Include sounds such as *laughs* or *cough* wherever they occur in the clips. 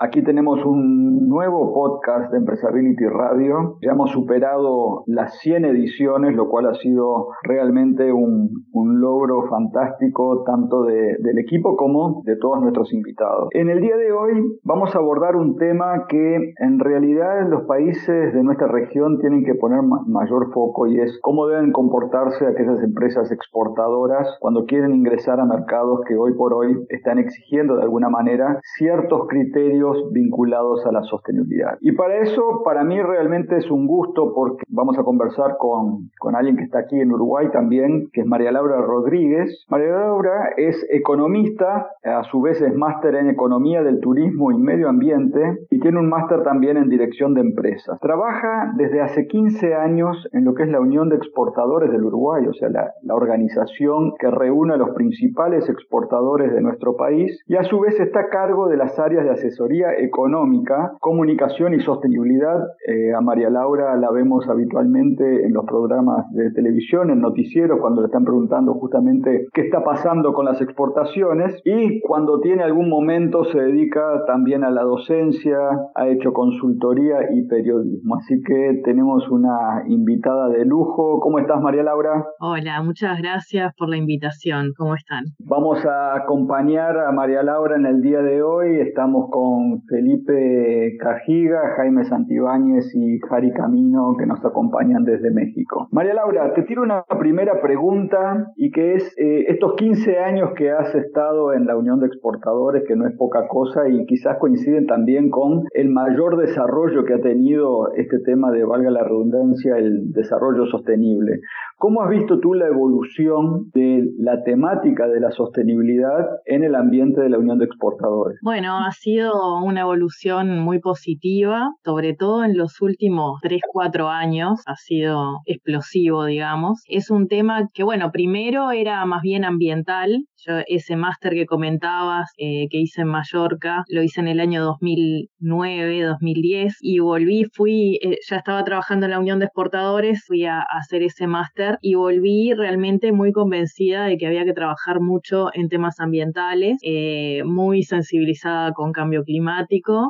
Aquí tenemos un nuevo podcast de Empresability Radio. Ya hemos superado las 100 ediciones, lo cual ha sido realmente un, logro fantástico tanto del equipo como de todos nuestros invitados. En el día de hoy vamos a abordar un tema que en realidad los países de nuestra región tienen que poner mayor foco y es cómo deben comportarse aquellas empresas exportadoras cuando quieren ingresar a mercados que hoy por hoy están exigiendo de alguna manera ciertos criterios vinculados a la sostenibilidad. Y para eso, para mí realmente es un gusto porque vamos a conversar con, con alguien que está aquí en Uruguay también, que es María Laura Rodríguez. María Laura es economista, a su vez es máster en economía del turismo y medio ambiente y tiene un máster también en dirección de empresas. Trabaja desde hace 15 años en lo que es la Unión de Exportadores del Uruguay, o sea, la, la organización que reúne a los principales exportadores de nuestro país y a su vez está a cargo de las áreas de asesoría económica, comunicación y sostenibilidad. Eh, a María Laura la vemos habitualmente en los programas de televisión, en noticieros, cuando le están preguntando justamente qué está pasando con las exportaciones y cuando tiene algún momento se dedica también a la docencia, ha hecho consultoría y periodismo. Así que tenemos una invitada de lujo. ¿Cómo estás, María Laura? Hola, muchas gracias por la invitación. ¿Cómo están? Vamos a acompañar a María Laura en el día de hoy. Estamos con Felipe Cajiga, Jaime Santibáñez y Jari Camino que nos acompañan desde México. María Laura, te tiro una primera pregunta y que es eh, estos 15 años que has estado en la Unión de Exportadores, que no es poca cosa y quizás coinciden también con el mayor desarrollo que ha tenido este tema de, valga la redundancia, el desarrollo sostenible. ¿Cómo has visto tú la evolución de la temática de la sostenibilidad en el ambiente de la Unión de Exportadores? Bueno, ha sido una evolución muy positiva, sobre todo en los últimos 3, 4 años, ha sido explosivo, digamos. Es un tema que, bueno, primero era más bien ambiental, yo ese máster que comentabas, eh, que hice en Mallorca, lo hice en el año 2009, 2010 y volví, fui, eh, ya estaba trabajando en la Unión de Exportadores, fui a, hacer ese máster y volví realmente muy convencida de que había que trabajar mucho en temas ambientales, eh, muy sensibilizada con cambio climático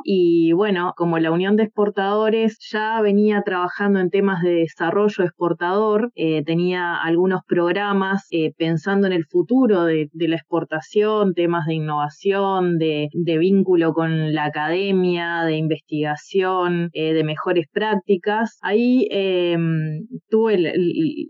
y bueno, como la Unión de Exportadores ya venía trabajando en temas de desarrollo exportador, tenía algunos programas pensando en el futuro de de la exportación, temas de innovación, de, vínculo con la academia, de investigación, eh, de mejores prácticas. Ahí em, tuve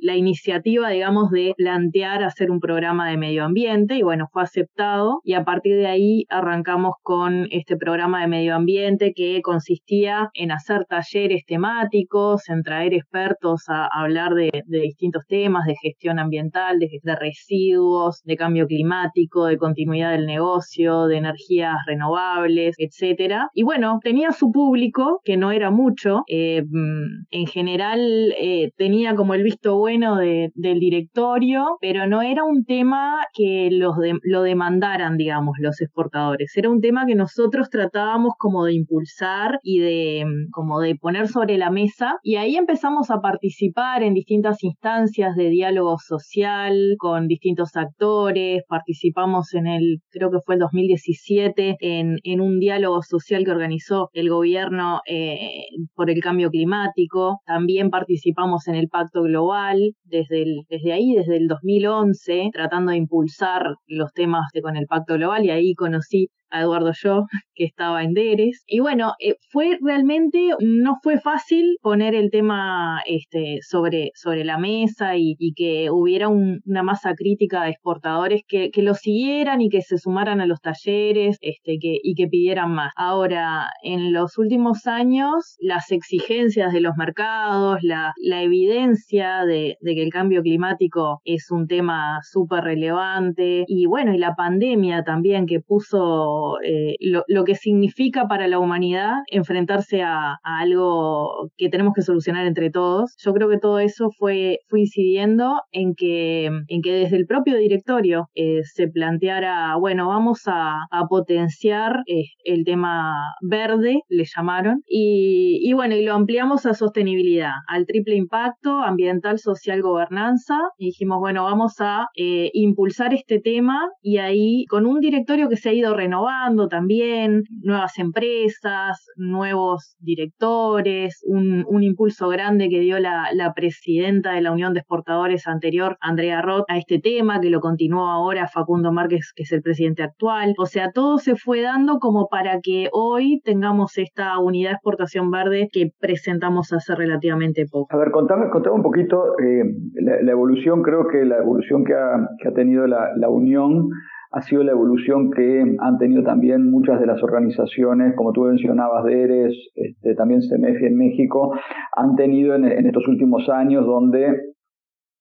la iniciativa, digamos, de plantear hacer un programa de medio ambiente y bueno, fue aceptado y a partir de ahí arrancamos con este programa de medio ambiente que consistía en hacer talleres temáticos, en traer expertos a, hablar de, distintos temas, de gestión ambiental, de, de residuos, de cambio climático climático, de continuidad del negocio, de energías renovables, etcétera. Y bueno, tenía su público, que no era mucho, eh, mm, en general eh, tenía como el visto bueno del directorio, pero no era un tema que los lo demandaran, digamos, los exportadores. Era un tema que nosotros tratábamos como de impulsar y de mm, como de poner sobre la mesa. Y ahí empezamos a participar en distintas instancias de diálogo social con distintos actores, participamos en el, creo que fue el 2017, en, en un diálogo social que organizó el gobierno eh, por el cambio climático. También participamos en el Pacto Global desde, el, desde ahí, desde el 2011, tratando de impulsar los temas con el Pacto Global y ahí conocí a Eduardo Yo, *laughs* que estaba en Deres. Y bueno, eh, fue realmente, no fue fácil poner el tema este, sobre, sobre la mesa y, que hubiera una masa crítica de exportadores que, que, lo siguieran y que se sumaran a los talleres este, que, y que pidieran más. Ahora, en los últimos años, las exigencias de los mercados, la, la evidencia de, de que el cambio climático es un tema súper relevante y bueno, y la pandemia también que puso lo, eh, lo, que significa para la humanidad enfrentarse a, algo que tenemos que solucionar entre todos. Yo creo que todo eso fue, fue incidiendo en que, en que desde el propio directorio eh, se planteara, bueno, vamos a, potenciar eh, el tema verde, le llamaron, y, y bueno, y lo ampliamos a sostenibilidad, al triple impacto ambiental, social, gobernanza, y dijimos, bueno, vamos a impulsar este tema y ahí con un directorio que se ha ido renovando también, nuevas empresas, nuevos directores, un, impulso grande que dio la, presidenta de la Unión de Exportadores anterior, Andrea Roth, a este tema, que lo continuó ahora Facundo Márquez, que es el presidente actual. O sea, todo se fue dando como para que hoy tengamos esta unidad de exportación verde que presentamos hace relativamente poco. A ver, contame, contame un poquito eh, la, evolución, creo que la evolución que ha, que ha tenido la, la Unión ha sido la evolución que han tenido también muchas de las organizaciones, como tú mencionabas, DERES, este, también CEMEFI en México, han tenido en, estos últimos años donde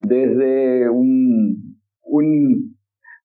desde un, un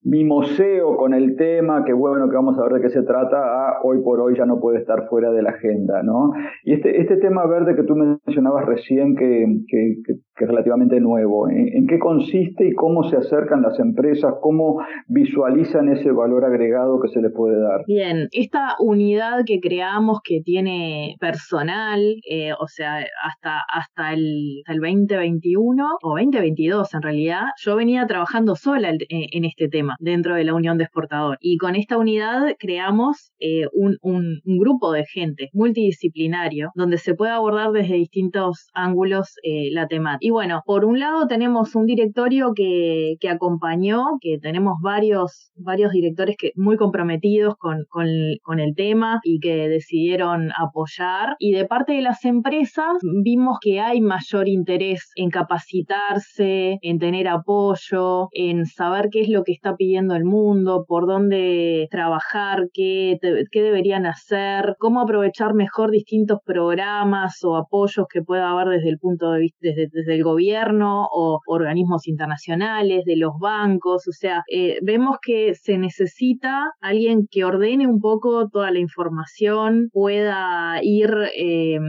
mimoseo con el tema, que bueno, que vamos a ver de qué se trata, a hoy por hoy ya no puede estar fuera de la agenda, ¿no? Y este, este tema verde que tú mencionabas recién, que, que, es relativamente nuevo, ¿en, qué consiste y cómo se acercan las empresas, cómo visualizan ese valor agregado que se les puede dar? Bien, esta unidad que creamos que tiene personal, eh, o sea, hasta, hasta, el, el 2021 o 2022 en realidad, yo venía trabajando sola en este tema dentro de la Unión de Exportador. Y con esta unidad creamos eh, un, grupo de gente multidisciplinario donde se puede abordar desde distintos ángulos eh, la temática. Y bueno, por un lado tenemos un directorio que, que acompañó, que tenemos varios, varios directores que, muy comprometidos con, con, con el tema y que decidieron apoyar. Y de parte de las empresas vimos que hay mayor interés en capacitarse, en tener apoyo, en saber qué es lo que está pidiendo el mundo, por dónde trabajar, qué, qué deberían hacer, cómo aprovechar mejor distintos programas o apoyos que pueda haber desde el punto de vista, desde, desde el gobierno o organismos internacionales, de los bancos. O sea, eh, vemos que se necesita alguien que ordene un poco toda la información, pueda ir eh,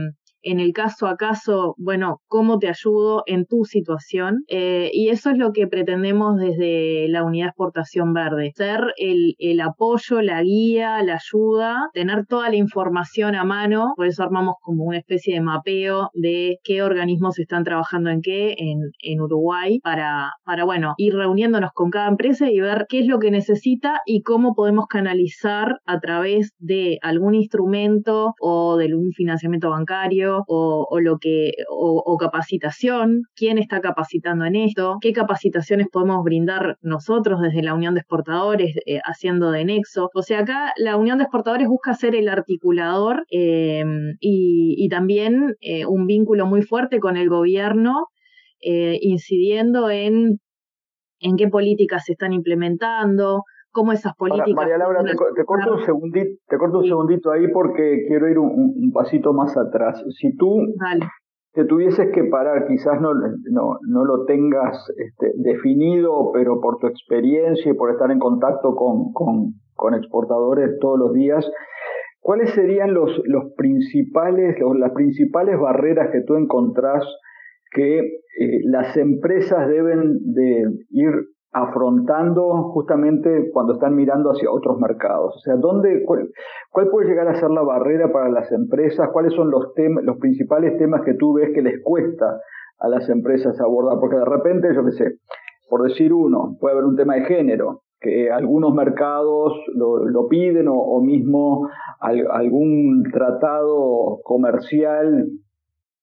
en el caso a caso, bueno, cómo te ayudo en tu situación. Eh, y eso es lo que pretendemos desde la unidad exportación verde, ser el, el, apoyo, la guía, la ayuda, tener toda la información a mano, por eso armamos como una especie de mapeo de qué organismos están trabajando en qué en, en Uruguay para, para, bueno, ir reuniéndonos con cada empresa y ver qué es lo que necesita y cómo podemos canalizar a través de algún instrumento o de un financiamiento bancario o, lo que o, capacitación, quién está capacitando en esto, qué capacitaciones podemos brindar nosotros desde la Unión de Exportadores eh, haciendo de nexo. O sea, acá la Unión de Exportadores busca ser el articulador em, y, también eh, un vínculo muy fuerte con el gobierno, eh, incidiendo en en qué políticas se están implementando, cómo esas políticas... María Laura, te, corto un segundito, te corto un segundito ahí porque quiero ir un, pasito más atrás. Si tú te tuvieses que parar, quizás no, no, no lo tengas este, definido, pero por tu experiencia y por estar en contacto con, con, con exportadores todos los días, ¿cuáles serían los, los principales, las principales barreras que tú encontrás que eh, las empresas deben de ir afrontando justamente cuando están mirando hacia otros mercados. O sea, ¿dónde, cuál, puede llegar a ser la barrera para las empresas? ¿Cuáles son los, temas, los principales temas que tú ves que les cuesta a las empresas abordar? Porque de repente, yo qué sé, por decir uno, puede haber un tema de género, que algunos mercados lo, piden o, o mismo algún tratado comercial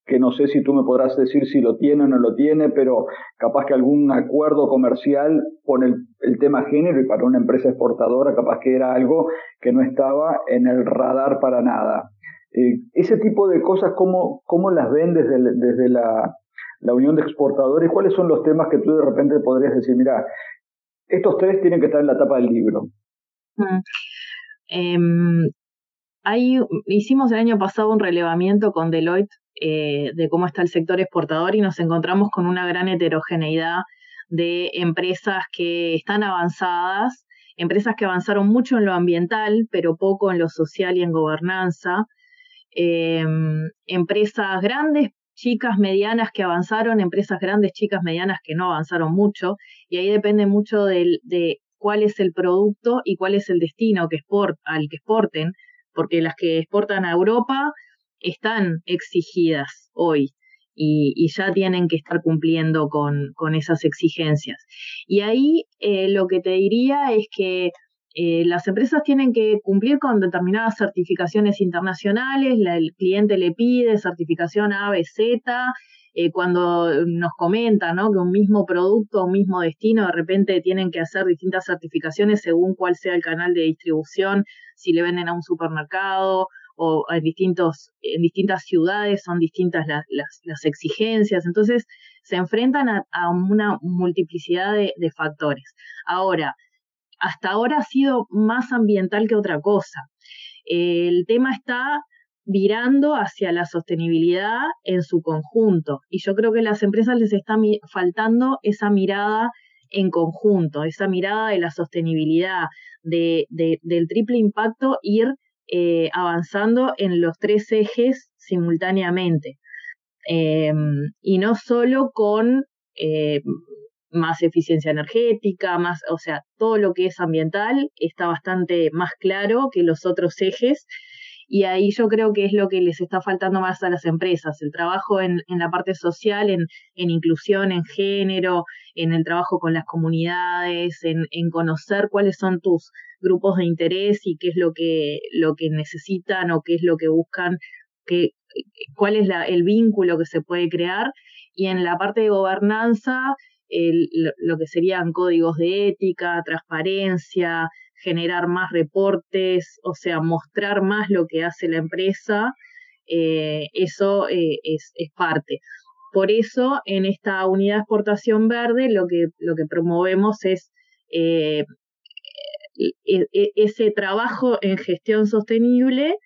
que no sé si tú me podrás decir si lo tiene o no lo tiene, pero capaz que algún acuerdo comercial pone el, tema género y para una empresa exportadora capaz que era algo que no estaba en el radar para nada. Eh, ese tipo de cosas, ¿cómo, cómo las ven desde, desde la, la, Unión de Exportadores? ¿Cuáles son los temas que tú de repente podrías decir, mira, estos tres tienen que estar en la tapa del libro? Mm. Em, hicimos el año pasado un relevamiento con Deloitte eh, de cómo está el sector exportador y nos encontramos con una gran heterogeneidad de empresas que están avanzadas empresas que avanzaron mucho en lo ambiental, pero poco en lo social y en gobernanza, em, empresas grandes, chicas, medianas que avanzaron, empresas grandes, chicas, medianas que no avanzaron mucho, y ahí depende mucho de, cuál es el producto y cuál es el destino que al que exporten, porque las que exportan a Europa están exigidas hoy y, ya tienen que estar cumpliendo con, esas exigencias. Y ahí eh, lo que te diría es que eh, las empresas tienen que cumplir con determinadas certificaciones internacionales, el cliente le pide certificación A, B, Z, eh, cuando nos comentan ¿no? que un mismo producto, un mismo destino, de repente tienen que hacer distintas certificaciones según cuál sea el canal de distribución, si le venden a un supermercado o en, distintos, en distintas ciudades son distintas las, las, exigencias, entonces se enfrentan a, una multiplicidad de, factores. Ahora, hasta ahora ha sido más ambiental que otra cosa. El tema está virando hacia la sostenibilidad en su conjunto. Y yo creo que a las empresas les está faltando esa mirada en conjunto, esa mirada de la sostenibilidad, de, del triple impacto, ir eh, avanzando en los tres ejes simultáneamente. Em, y no solo con eh, más eficiencia energética, más, o sea, todo lo que es ambiental está bastante más claro que los otros ejes y ahí yo creo que es lo que les está faltando más a las empresas, el trabajo en, la parte social, en, inclusión, en género, en el trabajo con las comunidades, en, conocer cuáles son tus grupos de interés y qué es lo que, lo que necesitan o qué es lo que buscan, qué, cuál es la, el vínculo que se puede crear. Y en la parte de gobernanza, lo que serían códigos de ética, transparencia, generar más reportes, o sea, mostrar más lo que hace la empresa, eh, eso eh, es, parte. Por eso, en esta unidad de exportación verde, lo que, lo que promovemos es eh, ese trabajo en gestión sostenible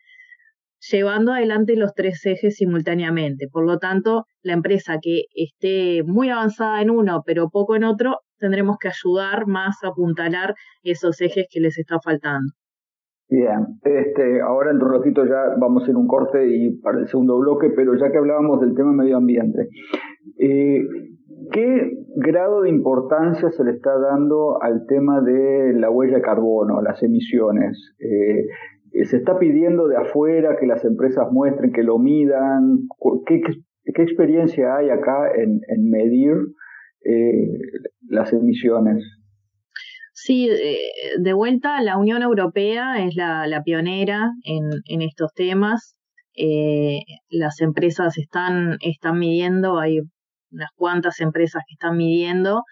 llevando adelante los tres ejes simultáneamente. Por lo tanto, la empresa que esté muy avanzada en uno, pero poco en otro, tendremos que ayudar más a apuntalar esos ejes que les está faltando. Bien, este, ahora en un ratito ya vamos a ir un corte y para el segundo bloque, pero ya que hablábamos del tema medio ambiente, eh, ¿qué grado de importancia se le está dando al tema de la huella de carbono, las emisiones? Eh, ¿Se está pidiendo de afuera que las empresas muestren, que lo midan? ¿Qué, experiencia hay acá en, medir eh, las emisiones. Sí, de vuelta, la Unión Europea es la, pionera en, estos temas. Eh, las empresas están, están midiendo, hay unas cuantas empresas que están midiendo.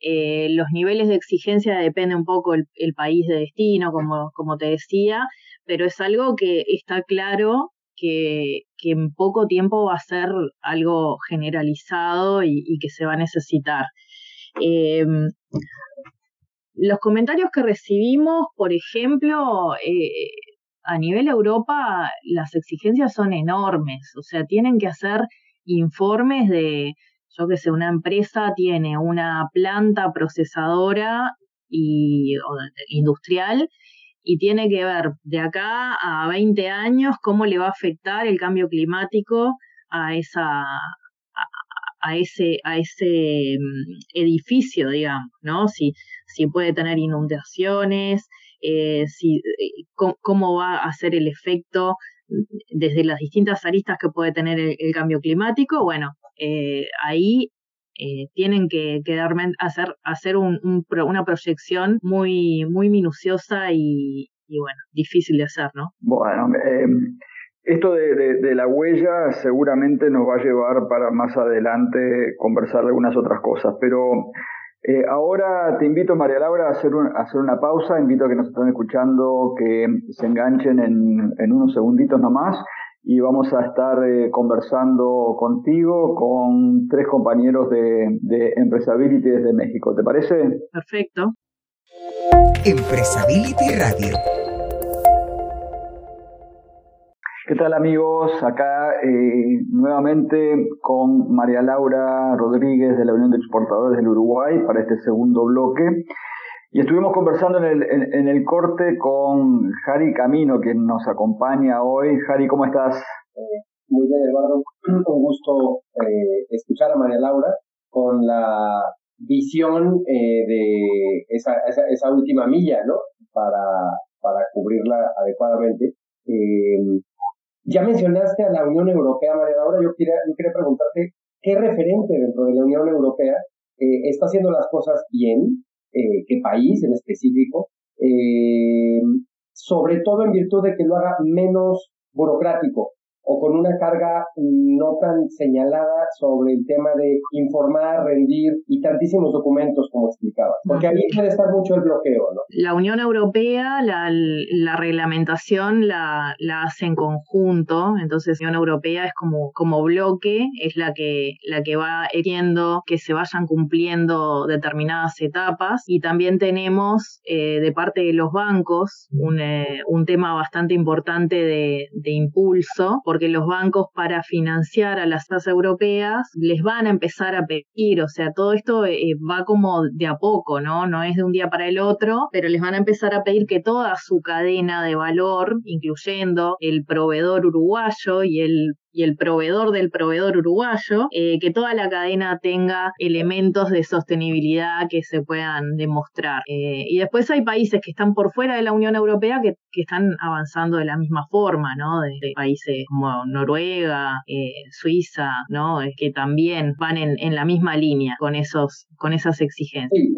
Eh, los niveles de exigencia depende un poco el, país de destino, como, como te decía, pero es algo que está claro que, en poco tiempo va a ser algo generalizado y, que se va a necesitar. Em, los comentarios que recibimos, por ejemplo, eh, a nivel Europa, las exigencias son enormes, o sea, tienen que hacer informes de, yo que sé, una empresa tiene una planta procesadora y, industrial y tiene que ver de acá a 20 años cómo le va a afectar el cambio climático a esa a, ese a ese mm, edificio digamos no si si puede tener inundaciones eh, si eh, cómo, va a ser el efecto desde las distintas aristas que puede tener el, cambio climático bueno eh, ahí eh, tienen que, que hacer, hacer un, una proyección muy, muy minuciosa y, bueno, difícil de hacer, ¿no? Bueno, em, esto de, la huella seguramente nos va a llevar para más adelante conversar de algunas otras cosas, pero eh, ahora te invito, María Laura, a hacer, a hacer una pausa, invito a que nos estén escuchando que se enganchen en, en unos segunditos nomás y vamos a estar eh, conversando contigo con tres compañeros de, de Empresability desde México. ¿Te parece? Perfecto. Empresability Radio. ¿Qué tal amigos? Acá eh, nuevamente con María Laura Rodríguez de la Unión de Exportadores del Uruguay para este segundo bloque. Y estuvimos conversando en el, en, el corte con Jari Camino, quien nos acompaña hoy. Jari, ¿cómo estás? Eh, muy bien, Eduardo. *clears throat* Un gusto eh, escuchar a María Laura con la visión eh, de esa, esa, esa, última milla, ¿no? Para, cubrirla adecuadamente. Ya mencionaste a la Unión Europea, María quería, yo quería preguntarte qué referente dentro de la Unión Europea eh, está haciendo las cosas bien, eh, qué país en específico, eh, sobre todo en virtud de que lo haga menos burocrático, o con una carga no tan señalada sobre el tema de informar, rendir y tantísimos documentos como explicaba. Porque ahí puede estar mucho el bloqueo, ¿no? La Unión Europea, la, la reglamentación la, la, hace en conjunto, entonces la Unión Europea es como, como bloque, es la que, la que va haciendo que se vayan cumpliendo determinadas etapas y también tenemos eh, de parte de los bancos un, eh, un tema bastante importante de, de impulso, porque los bancos para financiar a las tasas europeas les van a empezar a pedir, o sea, todo esto eh, va como de a poco, ¿no? No es de un día para el otro, pero les van a empezar a pedir que toda su cadena de valor, incluyendo el proveedor uruguayo y el y el proveedor del proveedor uruguayo, eh, que toda la cadena tenga elementos de sostenibilidad que se puedan demostrar. Eh, y después hay países que están por fuera de la Unión Europea que, que están avanzando de la misma forma, ¿no? De, países como Noruega, eh, Suiza, ¿no? Que también van en, en, la misma línea con esos con esas exigencias. Sí,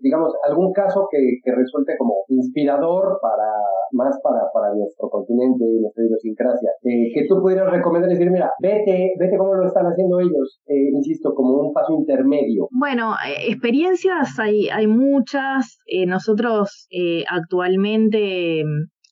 digamos, algún caso que, que resulte como inspirador para más para, para nuestro continente y nuestra idiosincrasia, que tú pudieras recomendar decir, mira, vete, vete cómo lo están haciendo ellos, eh, insisto, como un paso intermedio. Bueno, eh, experiencias hay, hay muchas. Eh, nosotros actualmente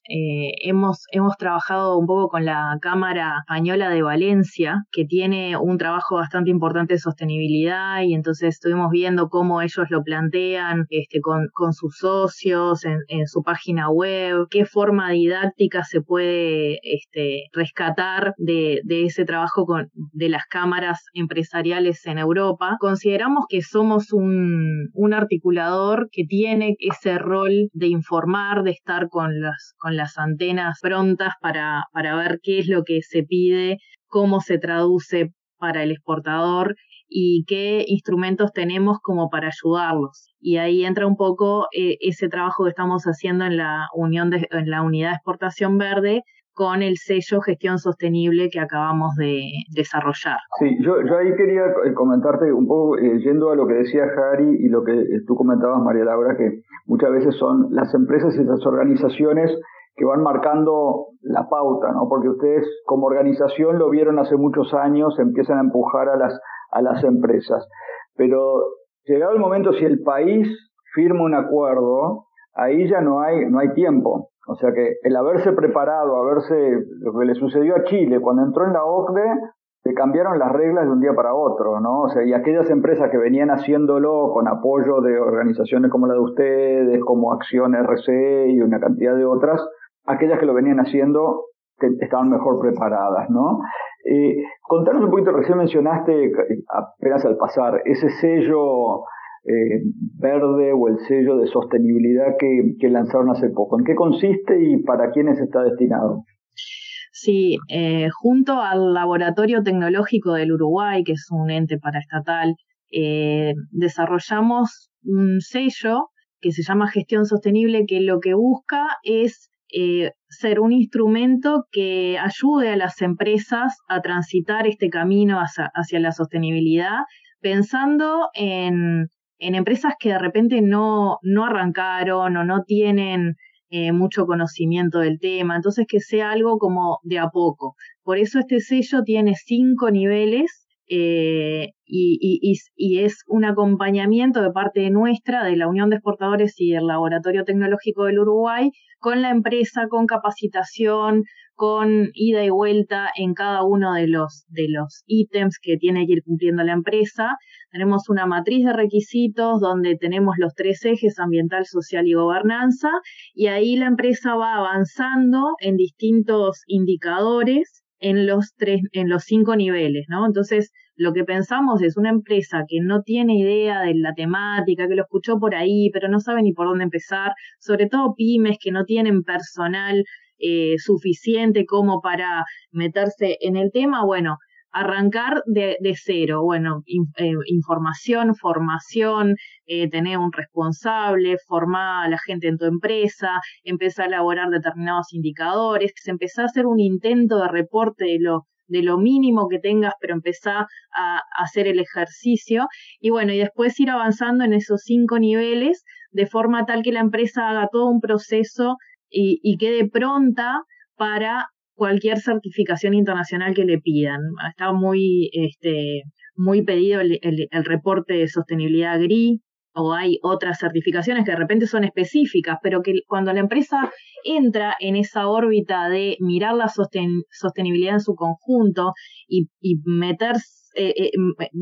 eh, hemos, hemos trabajado un poco con la Cámara Española de Valencia, que tiene un trabajo bastante importante de sostenibilidad y entonces estuvimos viendo cómo ellos lo plantean este, con, con sus socios en, su página web, qué forma didáctica se puede este, rescatar de, de ese trabajo de las cámaras empresariales en Europa. Consideramos que somos un, un articulador que tiene ese rol de informar, de estar con las, con las antenas prontas para, para ver qué es lo que se pide, cómo se traduce para el exportador y qué instrumentos tenemos como para ayudarlos. Y ahí entra un poco eh, ese trabajo que estamos haciendo en la unión de, en la unidad de exportación verde con el sello gestión sostenible que acabamos de desarrollar. Sí, yo, yo ahí quería eh, comentarte un poco, eh, yendo a lo que decía Harry y lo que tú comentabas, María Laura, que muchas veces son las empresas y las organizaciones que van marcando la pauta, ¿no? Porque ustedes como organización lo vieron hace muchos años, empiezan a empujar a las, a las empresas. Pero llegado el momento, si el país firma un acuerdo, ahí ya no hay, no hay tiempo. O sea que el haberse preparado, haberse, lo que le sucedió a Chile cuando entró en la OCDE, se cambiaron las reglas de un día para otro, ¿no? O sea, y aquellas empresas que venían haciéndolo con apoyo de organizaciones como la de ustedes, como Acción RC y una cantidad de otras, aquellas que lo venían haciendo estaban mejor preparadas, ¿no? Eh, contanos un poquito, recién mencionaste apenas al pasar ese sello eh, verde o el sello de sostenibilidad que, lanzaron hace poco. ¿En qué consiste y para quiénes está destinado? Sí, eh, junto al Laboratorio Tecnológico del Uruguay, que es un ente paraestatal, eh, desarrollamos un sello que se llama Gestión Sostenible, que lo que busca es eh, ser un instrumento que ayude a las empresas a transitar este camino hacia, la sostenibilidad, pensando en, en, empresas que de repente no, no arrancaron o no tienen eh, mucho conocimiento del tema, entonces que sea algo como de a poco. Por eso este sello tiene cinco niveles eh, y, es un acompañamiento de parte nuestra, de la Unión de Exportadores y del Laboratorio Tecnológico del Uruguay, con la empresa, con capacitación, con ida y vuelta en cada uno de los, de los ítems que tiene que ir cumpliendo la empresa. Tenemos una matriz de requisitos donde tenemos los tres ejes ambiental, social y gobernanza y ahí la empresa va avanzando en distintos indicadores en los tres, en los cinco niveles, ¿no? Entonces, lo que pensamos es una empresa que no tiene idea de la temática, que lo escuchó por ahí, pero no sabe ni por dónde empezar, sobre todo pymes que no tienen personal eh, suficiente como para meterse en el tema, bueno, arrancar de, cero, bueno, eh, información, formación, eh, tener un responsable, formar a la gente en tu empresa, empezar a elaborar determinados indicadores, empezar a hacer un intento de reporte de lo de lo mínimo que tengas, pero empezar a, hacer el ejercicio. Y bueno, y después ir avanzando en esos cinco niveles de forma tal que la empresa haga todo un proceso y, y quede pronta para cualquier certificación internacional que le pidan. Está muy, este, muy pedido el, el, reporte de sostenibilidad GRI o hay otras certificaciones que de repente son específicas, pero que cuando la empresa entra en esa órbita de mirar la sostenibilidad en su conjunto y, y meter, eh, eh,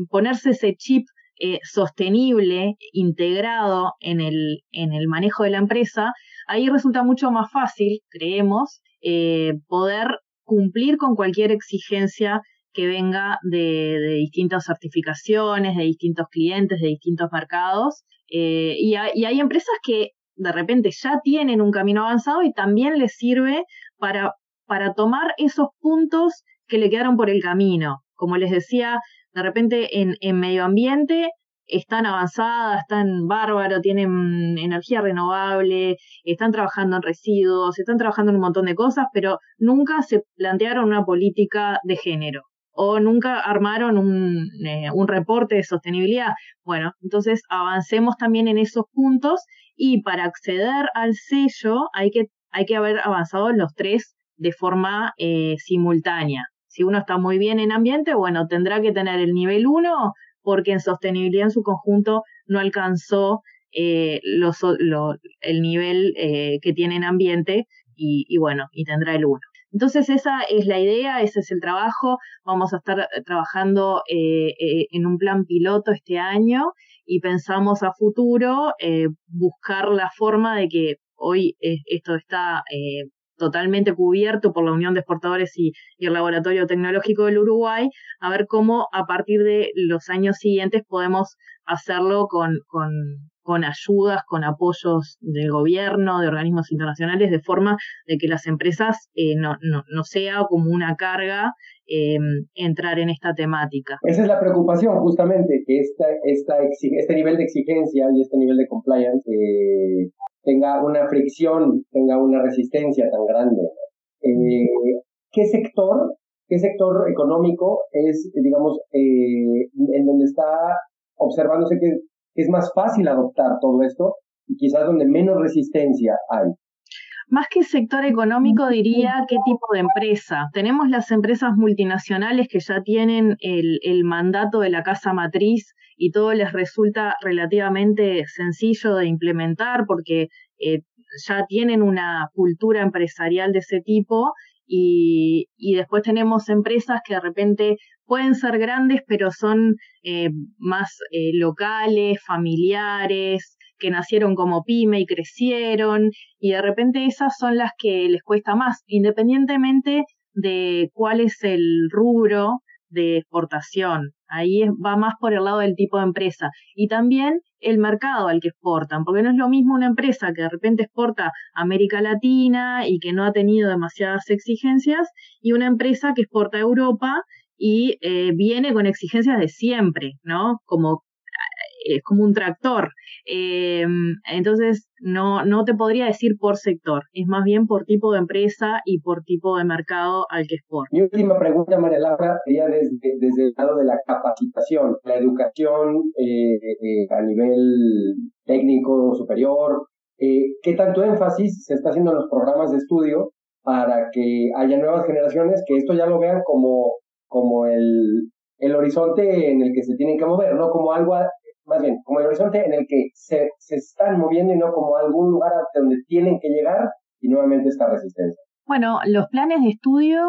ponerse ese chip eh, sostenible integrado en el, en el manejo de la empresa, ahí resulta mucho más fácil, creemos, eh, poder cumplir con cualquier exigencia que venga de, distintas certificaciones, de distintos clientes, de distintos mercados. Eh, y, hay empresas que de repente ya tienen un camino avanzado y también les sirve para, para tomar esos puntos que le quedaron por el camino. Como les decía, de repente en, en medio ambiente están avanzadas, están bárbaros, tienen energía renovable, están trabajando en residuos, están trabajando en un montón de cosas, pero nunca se plantearon una política de género o nunca armaron un, eh, un reporte de sostenibilidad. Bueno, entonces avancemos también en esos puntos y para acceder al sello hay que, hay que haber avanzado los tres de forma eh, simultánea. Si uno está muy bien en ambiente, bueno, tendrá que tener el nivel 1 porque en sostenibilidad en su conjunto no alcanzó eh, el nivel eh, que tiene en ambiente y, bueno, y tendrá el 1. Entonces esa es la idea, ese es el trabajo. Vamos a estar trabajando eh, en un plan piloto este año y pensamos a futuro buscar la forma de que hoy esto está totalmente cubierto por la Unión de Exportadores y, el Laboratorio Tecnológico del Uruguay, a ver cómo a partir de los años siguientes podemos hacerlo con, con, con ayudas, con apoyos del gobierno, de organismos internacionales, de forma de que las empresas eh, no, no, no, sea como una carga eh, entrar en esta temática. Esa es la preocupación, justamente, que esta, esta, este nivel de exigencia y este nivel de compliance eh, tenga una fricción, tenga una resistencia tan grande. Eh, ¿Qué sector, qué sector económico es, digamos, eh, en donde está observándose que, es más fácil adoptar todo esto y quizás donde menos resistencia hay? Más que sector económico, diría qué tipo de empresa. Tenemos las empresas multinacionales que ya tienen el, el, mandato de la casa matriz y todo les resulta relativamente sencillo de implementar porque eh, ya tienen una cultura empresarial de ese tipo y, y, después tenemos empresas que de repente pueden ser grandes pero son eh, más eh, locales, familiares, que nacieron como pyme y crecieron y de repente esas son las que les cuesta más, independientemente de cuál es el rubro de exportación. Ahí va más por el lado del tipo de empresa. Y también el mercado al que exportan, porque no es lo mismo una empresa que de repente exporta a América Latina y que no ha tenido demasiadas exigencias, y una empresa que exporta a Europa y eh, viene con exigencias de siempre, ¿no? Como es como un tractor. Em, entonces, no, no te podría decir por sector, es más bien por tipo de empresa y por tipo de mercado al que exporta. Mi última pregunta, María Laura, sería desde, desde el lado de la capacitación, la educación eh, eh, a nivel técnico superior. Eh, ¿Qué tanto énfasis se está haciendo en los programas de estudio para que haya nuevas generaciones que esto ya lo vean como, como el, el horizonte en el que se tienen que mover, no como algo más bien, como el horizonte en el que se, se están moviendo y no como algún lugar donde tienen que llegar y nuevamente esta resistencia. Bueno, los planes de estudio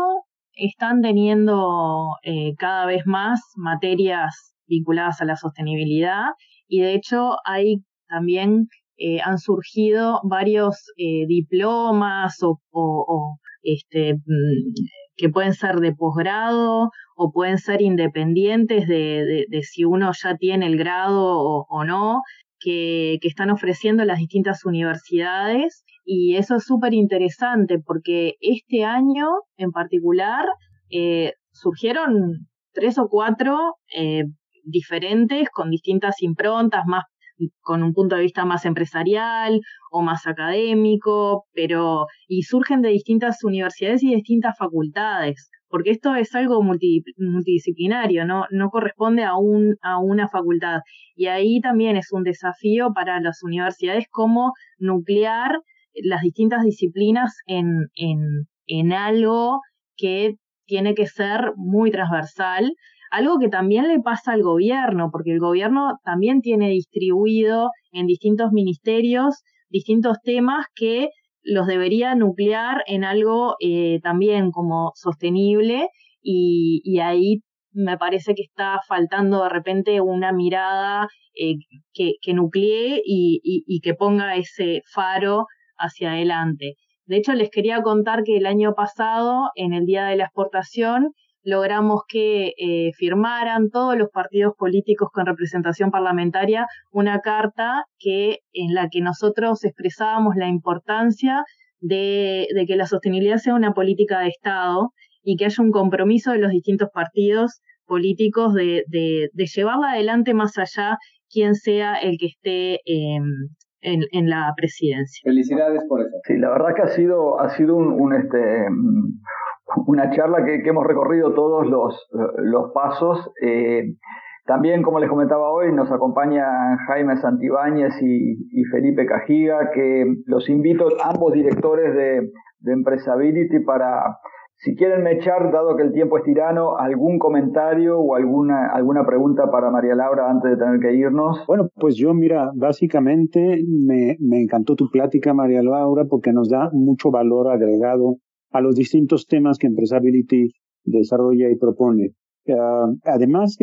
están teniendo eh, cada vez más materias vinculadas a la sostenibilidad y de hecho hay también eh, han surgido varios eh, diplomas o, o, este, mm, que pueden ser de posgrado o pueden ser independientes de, si uno ya tiene el grado o, no, que, están ofreciendo las distintas universidades. Y eso es súper interesante porque este año en particular eh, surgieron tres o cuatro eh, diferentes con distintas improntas, más con un punto de vista más empresarial o más académico, pero y surgen de distintas universidades y distintas facultades, porque esto es algo multidisciplinario, ¿no? no corresponde a, un, a una facultad. Y ahí también es un desafío para las universidades cómo nuclear las distintas disciplinas en, en, en algo que tiene que ser muy transversal algo que también le pasa al gobierno, porque el gobierno también tiene distribuido en distintos ministerios distintos temas que los debería nuclear en algo eh, también como sostenible y, ahí me parece que está faltando de repente una mirada eh, que, nuclee y, que ponga ese faro hacia adelante. De hecho, les quería contar que el año pasado, en el Día de la Exportación, logramos que eh, firmaran todos los partidos políticos con representación parlamentaria una carta que en la que nosotros expresábamos la importancia de, que la sostenibilidad sea una política de Estado y que haya un compromiso de los distintos partidos políticos de, llevarla adelante más allá quien sea el que esté em, en, la presidencia. Felicidades por eso. Sí, la verdad que ha sido, ha sido un, este, una charla que, hemos recorrido todos los, pasos. Eh, también, como les comentaba hoy, nos acompañan Jaime Santibáñez y, Felipe Cajiga, que los invito, ambos directores de, de Empresability, para, si quieren me echar, dado que el tiempo es tirano, algún comentario o alguna, alguna pregunta para María Laura antes de tener que irnos. Bueno, pues yo, mira, básicamente me, me encantó tu plática, María Laura, porque nos da mucho valor agregado a los distintos temas que Empresability desarrolla y propone. Ah, además,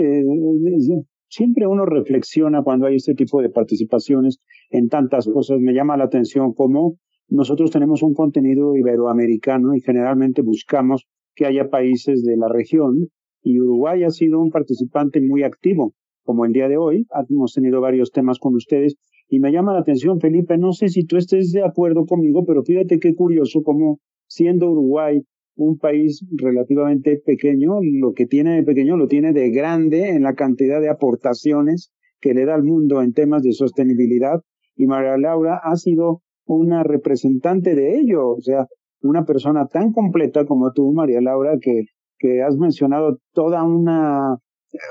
siempre uno reflexiona cuando hay este tipo de participaciones en tantas cosas. Me llama la atención cómo nosotros tenemos un contenido iberoamericano y generalmente buscamos que haya países de la región y Uruguay ha sido un participante muy activo, como el día de hoy. Hemos tenido varios temas con ustedes y me llama la atención, Felipe, no sé si tú estés de acuerdo conmigo, pero fíjate qué curioso cómo siendo Uruguay un país relativamente pequeño, lo que tiene de pequeño lo tiene de grande en la cantidad de aportaciones que le da al mundo en temas de sostenibilidad. Y María Laura ha sido una representante de ello, o sea, una persona tan completa como tú, María Laura, que, que has mencionado toda una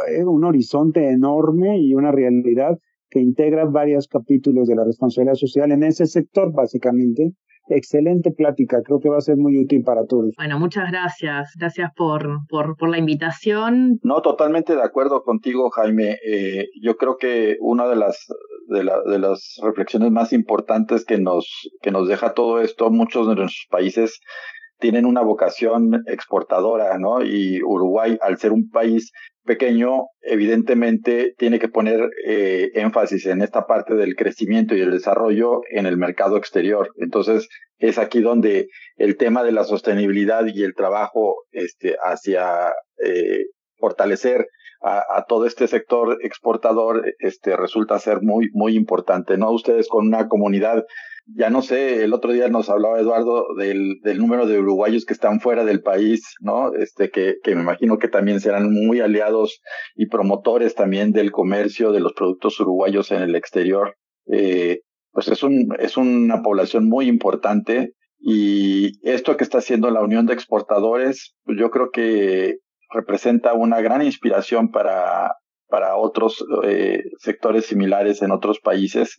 eh, un horizonte enorme y una realidad que integra varios capítulos de la responsabilidad social en ese sector, básicamente, excelente plática, creo que va a ser muy útil para todos. Bueno, muchas gracias, gracias por, por, por la invitación. No, totalmente de acuerdo contigo, Jaime. Eh, yo creo que una de las, de, la, de las reflexiones más importantes que nos, que nos deja todo esto, muchos de nuestros países tienen una vocación exportadora, ¿no? Y Uruguay, al ser un país pequeño, evidentemente tiene que poner eh, énfasis en esta parte del crecimiento y el desarrollo en el mercado exterior. Entonces, es aquí donde el tema de la sostenibilidad y el trabajo este, hacia eh, fortalecer a, todo este sector exportador este, resulta ser muy, muy importante, ¿no? Ustedes con una comunidad ya no sé, el otro día nos hablaba Eduardo del, del número de uruguayos que están fuera del país, ¿no? Este, que, que me imagino que también serán muy aliados y promotores también del comercio de los productos uruguayos en el exterior. Eh, pues es un, es una población muy importante y esto que está haciendo la Unión de Exportadores, pues yo creo que representa una gran inspiración para, para otros eh, sectores similares en otros países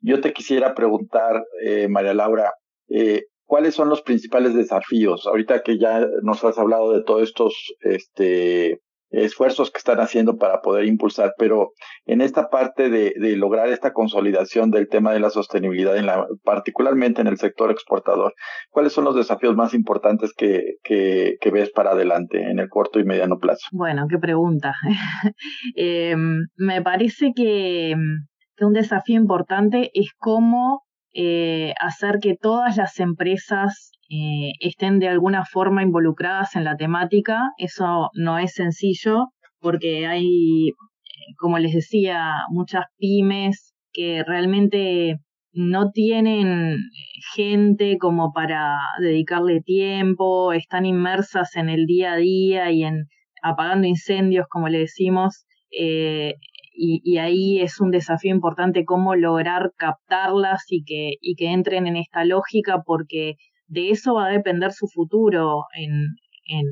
yo te quisiera preguntar, eh, María Laura, eh, ¿cuáles son los principales desafíos? Ahorita que ya nos has hablado de todos estos este, esfuerzos que están haciendo para poder impulsar, pero en esta parte de, lograr esta consolidación del tema de la sostenibilidad, en la, particularmente en el sector exportador, ¿cuáles son los desafíos más importantes que, que, ves para adelante en el corto y mediano plazo? Bueno, qué pregunta. *laughs* Em, me parece que que un desafío importante es cómo eh, hacer que todas las empresas eh, estén de alguna forma involucradas en la temática. Eso no es sencillo porque hay, como les decía, muchas pymes que realmente no tienen gente como para dedicarle tiempo, están inmersas en el día a día y en apagando incendios, como le decimos, eh, y, ahí es un desafío importante cómo lograr captarlas y que, y que entren en esta lógica, porque de eso va a depender su futuro en,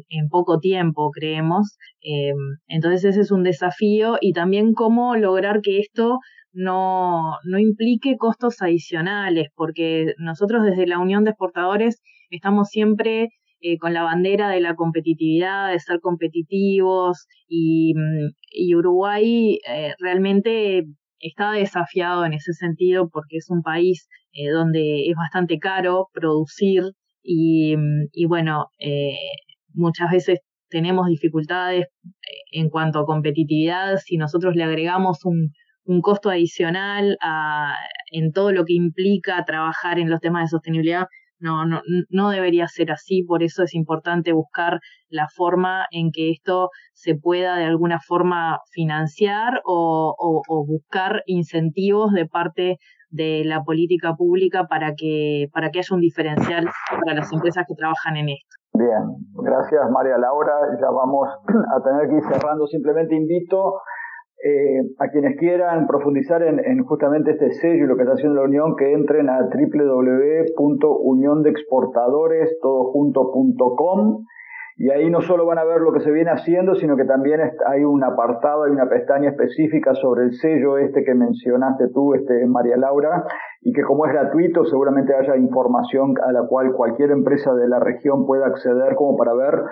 en, poco tiempo, creemos. Eh, entonces ese es un desafío y también cómo lograr que esto no, no implique costos adicionales, porque nosotros desde la Unión de Exportadores estamos siempre eh, con la bandera de la competitividad, de ser competitivos y, mm, Uruguay eh, realmente está desafiado en ese sentido porque es un país eh, donde es bastante caro producir y, mm, y bueno, muchas veces tenemos dificultades en cuanto a competitividad. Si nosotros le agregamos un, un costo adicional a, en todo lo que implica trabajar en los temas de sostenibilidad, no, no, no debería ser así, por eso es importante buscar la forma en que esto se pueda de alguna forma financiar o, o, buscar incentivos de parte de la política pública para que, para que haya un diferencial para las empresas que trabajan en esto. Bien, gracias María Laura. Ya vamos a tener que ir cerrando. Simplemente invito eh, a quienes quieran profundizar en, justamente este sello y lo que está haciendo la Unión, que entren a www.uniondeexportadores.com y ahí no solo van a ver lo que se viene haciendo, sino que también hay un apartado, hay una pestaña específica sobre el sello este que mencionaste tú, este María Laura, y que como es gratuito, seguramente haya información a la cual cualquier empresa de la región pueda acceder como para ver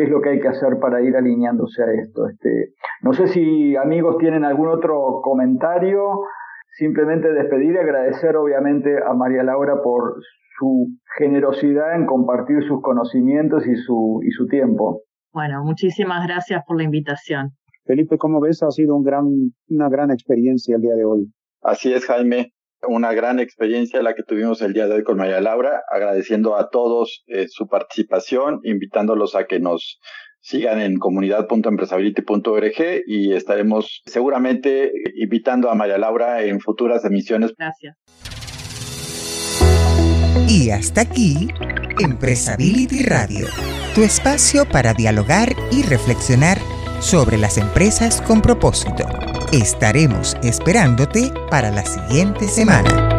qué es lo que hay que hacer para ir alineándose a esto. Este, no sé si amigos tienen algún otro comentario, simplemente despedir y agradecer obviamente a María Laura por su generosidad en compartir sus conocimientos y su, y su tiempo. Bueno, muchísimas gracias por la invitación. Felipe, ¿cómo ves? Ha sido un gran, una gran experiencia el día de hoy. Así es, Jaime una gran experiencia la que tuvimos el día de hoy con María Laura, agradeciendo a todos eh, su participación, invitándolos a que nos sigan en comunidad.empresability.org y estaremos seguramente invitando a María Laura en futuras emisiones. Gracias. Y hasta aquí, Empresability Radio, tu espacio para dialogar y reflexionar sobre las empresas con propósito. Estaremos esperándote para la siguiente semana.